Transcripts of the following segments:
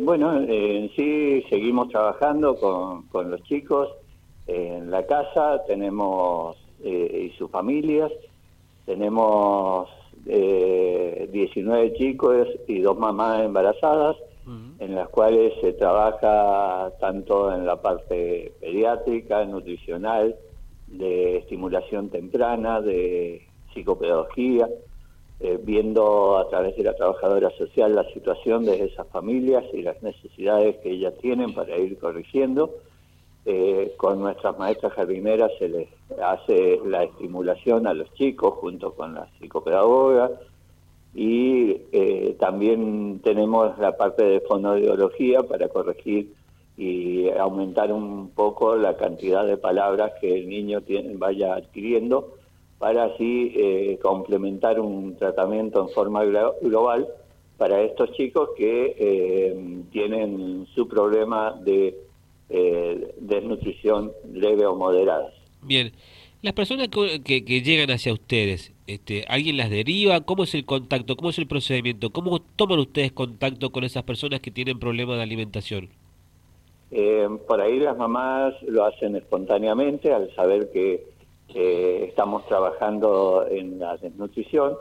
Bueno, en sí seguimos trabajando con, con los chicos en la casa, tenemos eh, y sus familias, tenemos eh, 19 chicos y dos mamás embarazadas, en las cuales se trabaja tanto en la parte pediátrica, nutricional, de estimulación temprana, de psicopedagogía, eh, viendo a través de la trabajadora social la situación de esas familias y las necesidades que ellas tienen para ir corrigiendo. Eh, con nuestras maestras jardineras se les hace la estimulación a los chicos junto con la psicopedagoga y eh, también tenemos la parte de fonoaudiología para corregir y aumentar un poco la cantidad de palabras que el niño tiene, vaya adquiriendo para así eh, complementar un tratamiento en forma global para estos chicos que eh, tienen su problema de eh, desnutrición leve o moderada. Bien, las personas que, que, llegan hacia ustedes, este, ¿alguien las deriva? ¿Cómo es el contacto? ¿Cómo es el procedimiento? ¿Cómo toman ustedes contacto con esas personas que tienen problemas de alimentación? por ahí las mamás lo hacen espontáneamente al saber que eh, estamos trabajando en la desnutrición.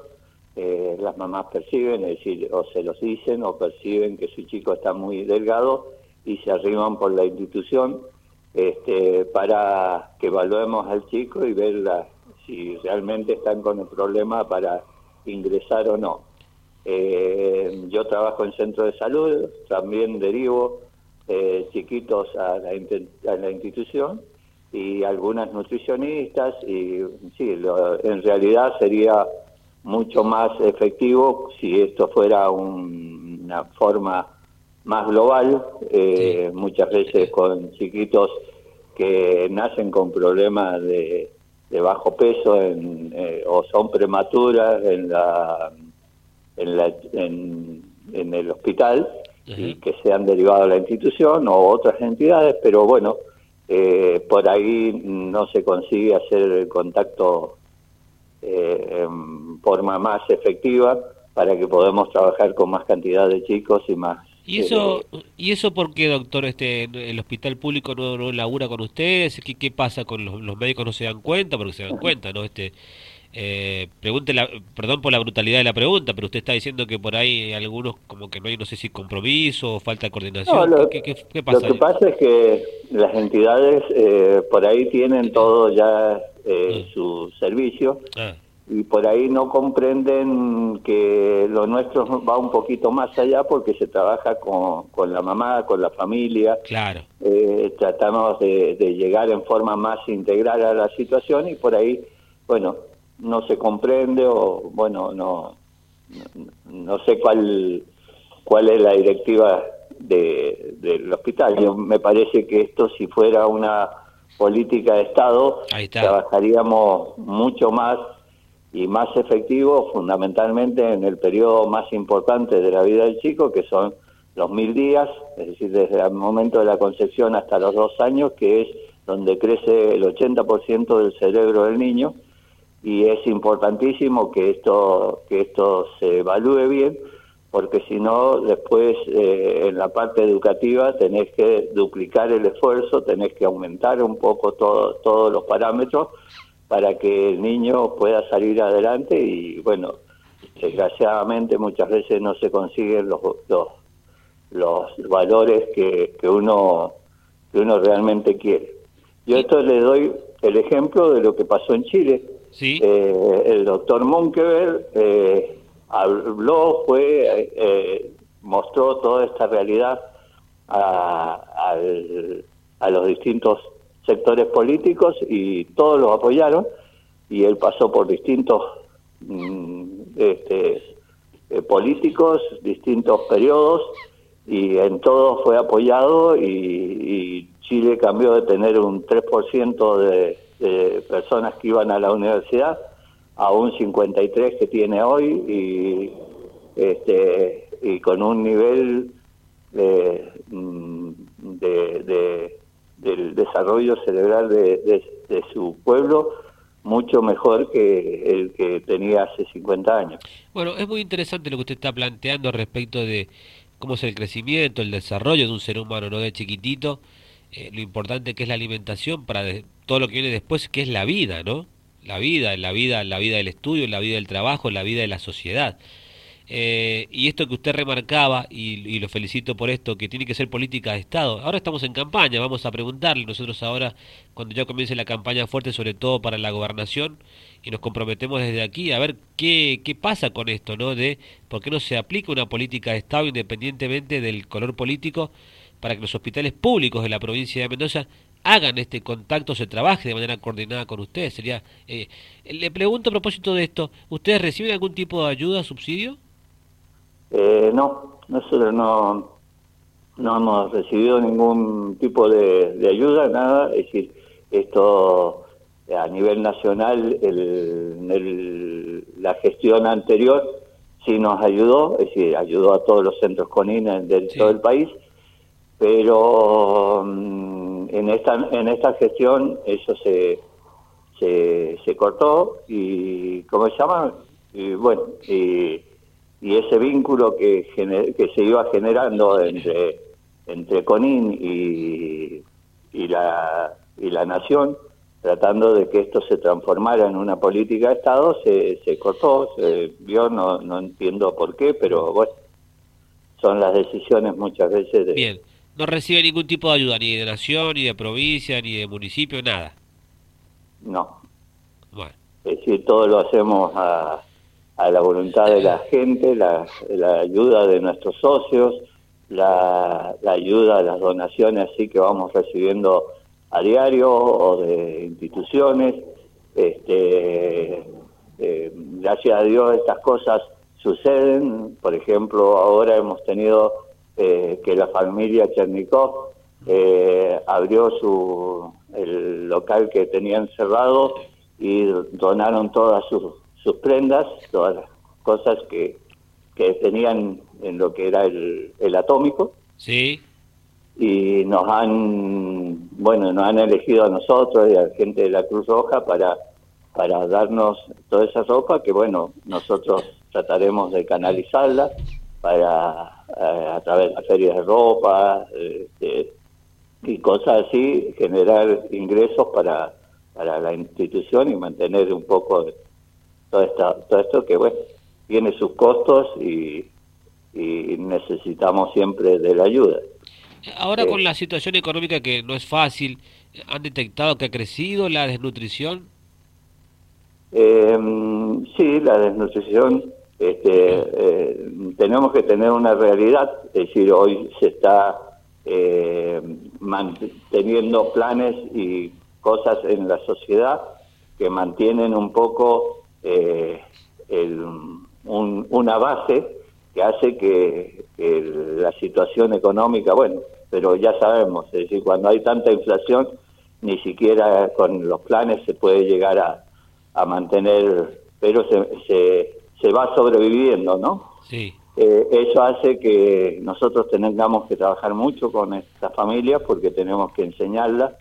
Eh, las mamás perciben, es decir, o se los dicen o perciben que su chico está muy delgado y se arriman por la institución este, para que evaluemos al chico y ver si realmente están con el problema para ingresar o no. Eh, yo trabajo en centro de salud, también derivo eh, chiquitos a la, a la institución y algunas nutricionistas y sí, en realidad sería mucho más efectivo si esto fuera una forma más global, eh, muchas veces con chiquitos que nacen con problemas de, bajo peso en, eh, o son prematuras en la en, la, en, el hospital y que sean derivados a la institución o otras entidades, pero bueno, eh, por ahí no se consigue hacer el contacto eh, en forma más efectiva para que podamos trabajar con más cantidad de chicos y más ¿Y eso, eh, ¿Y eso por qué, doctor? Este, ¿El hospital público no, no labura con ustedes? ¿Qué, qué pasa con los, los médicos? ¿No se dan cuenta? Porque se dan cuenta, ¿no? Este, eh, pregunte perdón por la brutalidad de la pregunta, pero usted está diciendo que por ahí algunos como que no hay, no sé si compromiso o falta de coordinación. lo, ¿Qué, pasa? Lo que pasa es que las entidades eh, por ahí tienen todo ya eh, ah. su servicio ah. y por ahí no comprenden que lo nuestro va un poquito más allá porque se trabaja con, con la mamá, con la familia. Claro. Eh, tratamos de, de llegar en forma más integral a la situación y por ahí, bueno, no se comprende o bueno no no, sé cuál cuál es la directiva de, del hospital. Yo me parece que esto si fuera una política de estado trabajaríamos mucho más y más efectivo fundamentalmente en el periodo más importante de la vida del chico que son los mil días es decir desde el momento de la concepción hasta los dos años que es donde crece el 80% del cerebro del niño y es importantísimo que esto que esto se evalúe bien porque si no después eh, en la parte educativa tenés que duplicar el esfuerzo tenés que aumentar un poco todo, todos los parámetros para que el niño pueda salir adelante y bueno desgraciadamente muchas veces no se consiguen los los, los valores que, que uno que uno realmente quiere. Yo esto le doy el ejemplo de lo que pasó en Chile Eh, el doctor Munkever eh, habló, fue, eh, mostró toda esta realidad a, los distintos sectores políticos y todos lo apoyaron y él pasó por distintos mm, este, políticos, distintos periodos y en todos fue apoyado y, y Chile cambió de tener un 3% de de personas que iban a la universidad a un 53 que tiene hoy y este y con un nivel de, mm, de, del desarrollo cerebral de, de, su pueblo mucho mejor que el que tenía hace 50 años. Bueno, es muy interesante lo que usted está planteando respecto de cómo es el crecimiento, el desarrollo de un ser humano, no de chiquitito, eh, lo importante que es la alimentación para todo lo que viene después, que es la vida, ¿no? La vida, la vida, la vida del estudio, la vida del trabajo, la vida de la sociedad. Eh, y esto que usted remarcaba, y, lo felicito por esto, que tiene que ser política de Estado. Ahora estamos en campaña, vamos a preguntarle nosotros ahora, cuando ya comience la campaña fuerte, sobre todo para la gobernación, y nos comprometemos desde aquí a ver qué, qué pasa con esto, ¿no? De por qué no se aplica una política de Estado independientemente del color político para que los hospitales públicos de la provincia de Mendoza hagan este contacto, se trabaje de manera coordinada con ustedes. Sería, eh, le pregunto a propósito de esto, ¿ustedes reciben algún tipo de ayuda, subsidio? Eh, no, nosotros no, no hemos recibido ningún tipo de, ayuda, nada. Es decir, esto a nivel nacional, el, la gestión anterior sí nos ayudó, es decir, ayudó a todos los centros CONINA de todo el país pero mm, en esta en esta gestión eso se se, cortó y cómo se llama y bueno y, ese vínculo que que se iba generando entre entre Conin y, y la y la nación tratando de que esto se transformara en una política de Estado se, se cortó se vio no no entiendo por qué pero bueno son las decisiones muchas veces de no recibe ningún tipo de ayuda, ni de nación, ni de provincia, ni de municipio, nada. No. Bueno. Es decir, todo lo hacemos a, a la voluntad de la gente, la, la ayuda de nuestros socios, la, la ayuda, las donaciones así que vamos recibiendo a diario o de instituciones. Este, eh, gracias a Dios estas cosas suceden. Por ejemplo, ahora hemos tenido eh, que la familia Chernikov eh, abrió su el local que tenían cerrado y donaron todas sus, sus prendas, todas las cosas que, que tenían en lo que era el, el atómico. Sí. Y nos han, bueno, nos han elegido a nosotros y a la gente de la Cruz Roja para, para darnos toda esa ropa que, bueno, nosotros trataremos de canalizarla para eh, a través de las ferias de ropa este, y cosas así, generar ingresos para, para la institución y mantener un poco todo, esta, todo esto que bueno, tiene sus costos y, necesitamos siempre de la ayuda. Ahora con eh, la situación económica que no es fácil, ¿han detectado que ha crecido la desnutrición? Eh, sí, la desnutrición este, eh, tenemos que tener una realidad, es decir, hoy se está eh, manteniendo planes y cosas en la sociedad que mantienen un poco eh, una base que hace que, la situación económica, bueno, pero ya sabemos, es decir, cuando hay tanta inflación, ni siquiera con los planes se puede llegar a, a mantener, pero se se va sobreviviendo, ¿no? Sí. Eh, eso hace que nosotros tengamos que trabajar mucho con estas familias porque tenemos que enseñarlas.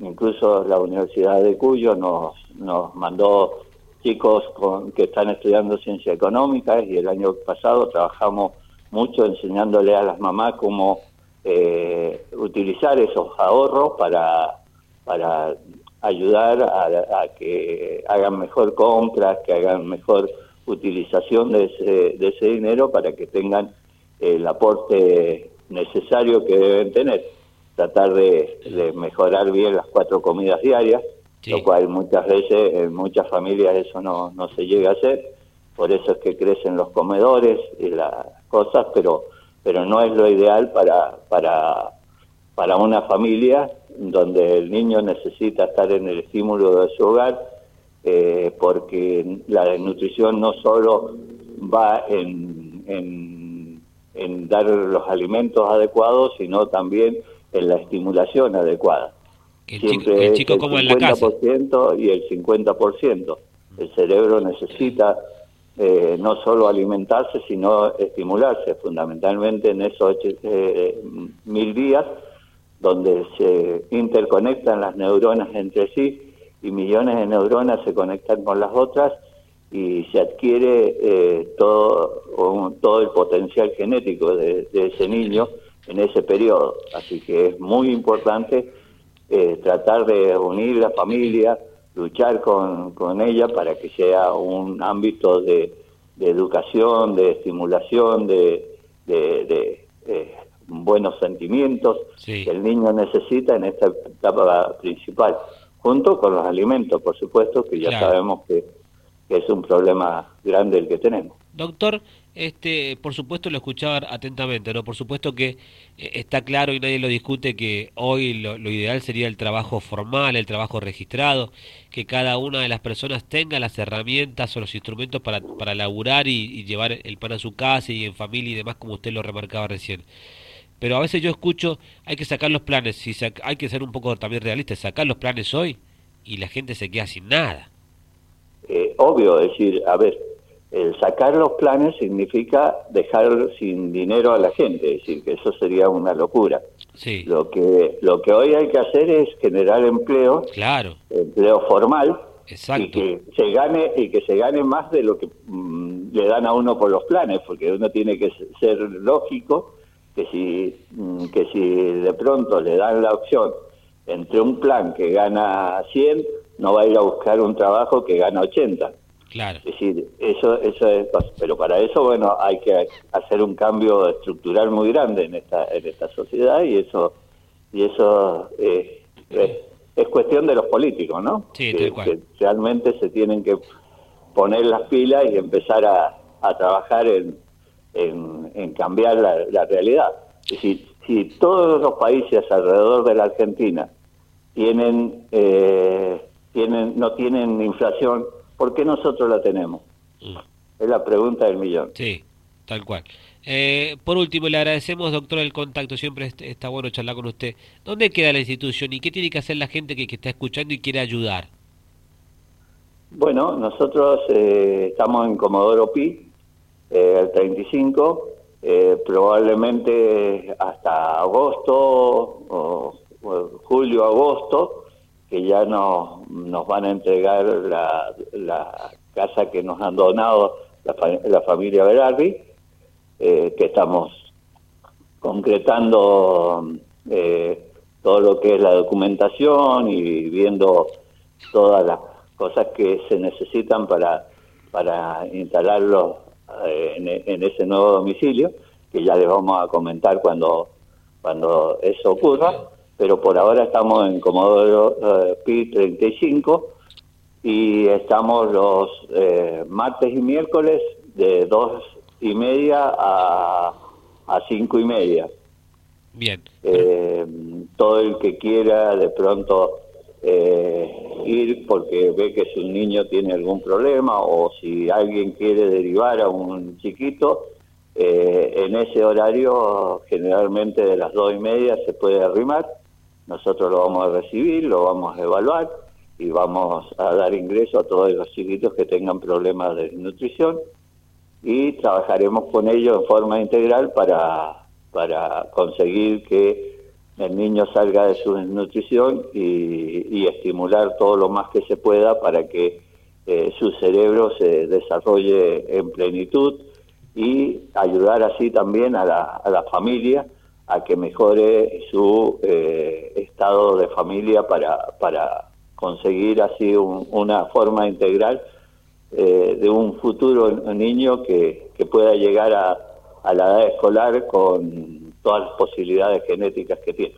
Incluso la Universidad de Cuyo nos, nos mandó chicos con, que están estudiando ciencias económicas y el año pasado trabajamos mucho enseñándole a las mamás cómo eh, utilizar esos ahorros para, para ayudar a, a que hagan mejor compras, que hagan mejor utilización de ese, de ese dinero para que tengan el aporte necesario que deben tener. Tratar de, mejorar bien las cuatro comidas diarias, lo cual muchas veces en muchas familias eso no, no se llega a hacer. Por eso es que crecen los comedores y las cosas, pero pero no es lo ideal para para para una familia donde el niño necesita estar en el estímulo de su hogar eh, porque la desnutrición no solo va en, en, dar los alimentos adecuados, sino también en la estimulación adecuada. El Siempre el chico el como en la casa. y el 50%. El cerebro necesita eh, no solo alimentarse, sino estimularse, fundamentalmente en esos eh, mil días, donde se interconectan las neuronas entre sí y millones de neuronas se conectan con las otras y se adquiere eh, todo, todo el potencial genético de, ese niño en ese periodo. Así que es muy importante eh, tratar de unir la familia, luchar con, con ella para que sea un ámbito de, educación, de estimulación, de, de, eh, buenos sentimientos que el niño necesita en esta etapa principal, junto con los alimentos, por supuesto, que ya sabemos que es un problema grande el que tenemos. Doctor, este, por supuesto lo escuchaba atentamente, ¿no? Por supuesto que eh, está claro y nadie lo discute que hoy lo, ideal sería el trabajo formal, el trabajo registrado, que cada una de las personas tenga las herramientas o los instrumentos para, para laburar y, llevar el pan a su casa y en familia y demás, como usted lo remarcaba recién. Pero a veces yo escucho, hay que sacar los planes, y hay que ser un poco también realistas, sacar los planes hoy y la gente se queda sin nada. Eh, obvio, decir, a ver, el sacar los planes significa dejar sin dinero a la gente, es decir, que eso sería una locura. Sí. Lo que lo que hoy hay que hacer es generar empleo, claro. empleo formal, Exacto. y que se gane y que se gane más de lo que mm, le dan a uno por los planes, porque uno tiene que ser lógico que si mm, que si de pronto le dan la opción entre un plan que gana 100 no va a ir a buscar un trabajo que gana 80. Claro. Es decir, eso, eso es, pero para eso, bueno, hay que hacer un cambio estructural muy grande en esta, en esta sociedad y eso, y eso es, cuestión de los políticos, ¿no? Sí, que, realmente se tienen que poner las pilas y empezar a, a trabajar en, en, cambiar la, la realidad. Es decir, si todos los países alrededor de la Argentina tienen eh, tienen, no tienen inflación, ¿por qué nosotros la tenemos? Mm. Es la pregunta del millón. Sí, tal cual. Eh, por último, le agradecemos, doctor, el contacto. Siempre está bueno charlar con usted. ¿Dónde queda la institución y qué tiene que hacer la gente que, está escuchando y quiere ayudar? Bueno, nosotros eh, estamos en Comodoro Pi, eh, el 35, eh, probablemente hasta agosto, o, o julio-agosto, que ya nos, nos van a entregar la, la casa que nos han donado la, la familia Berardi, eh, que estamos concretando eh, todo lo que es la documentación y viendo todas las cosas que se necesitan para, para instalarlo eh, en, en, ese nuevo domicilio, que ya les vamos a comentar cuando, cuando eso ocurra pero por ahora estamos en Comodoro eh, Pi 35 y estamos los eh, martes y miércoles de dos y media a, a cinco y media. Bien. Eh, todo el que quiera de pronto ir porque ve que su niño tiene algún problema o si alguien quiere derivar a un chiquito, en ese horario generalmente de las dos y media se puede arrimar. Nosotros lo vamos a recibir, lo vamos a evaluar y vamos a dar ingreso a todos los chiquitos que tengan problemas de nutrición y trabajaremos con ellos en forma integral para, para conseguir que el niño salga de su desnutrición y, estimular todo lo más que se pueda para que eh, su cerebro se desarrolle en plenitud y ayudar así también a la, a la familia a que mejore su eh, estado de familia para, para conseguir así una forma integral eh, de un futuro niño que, que pueda llegar a, a la edad escolar con todas las posibilidades genéticas que tiene.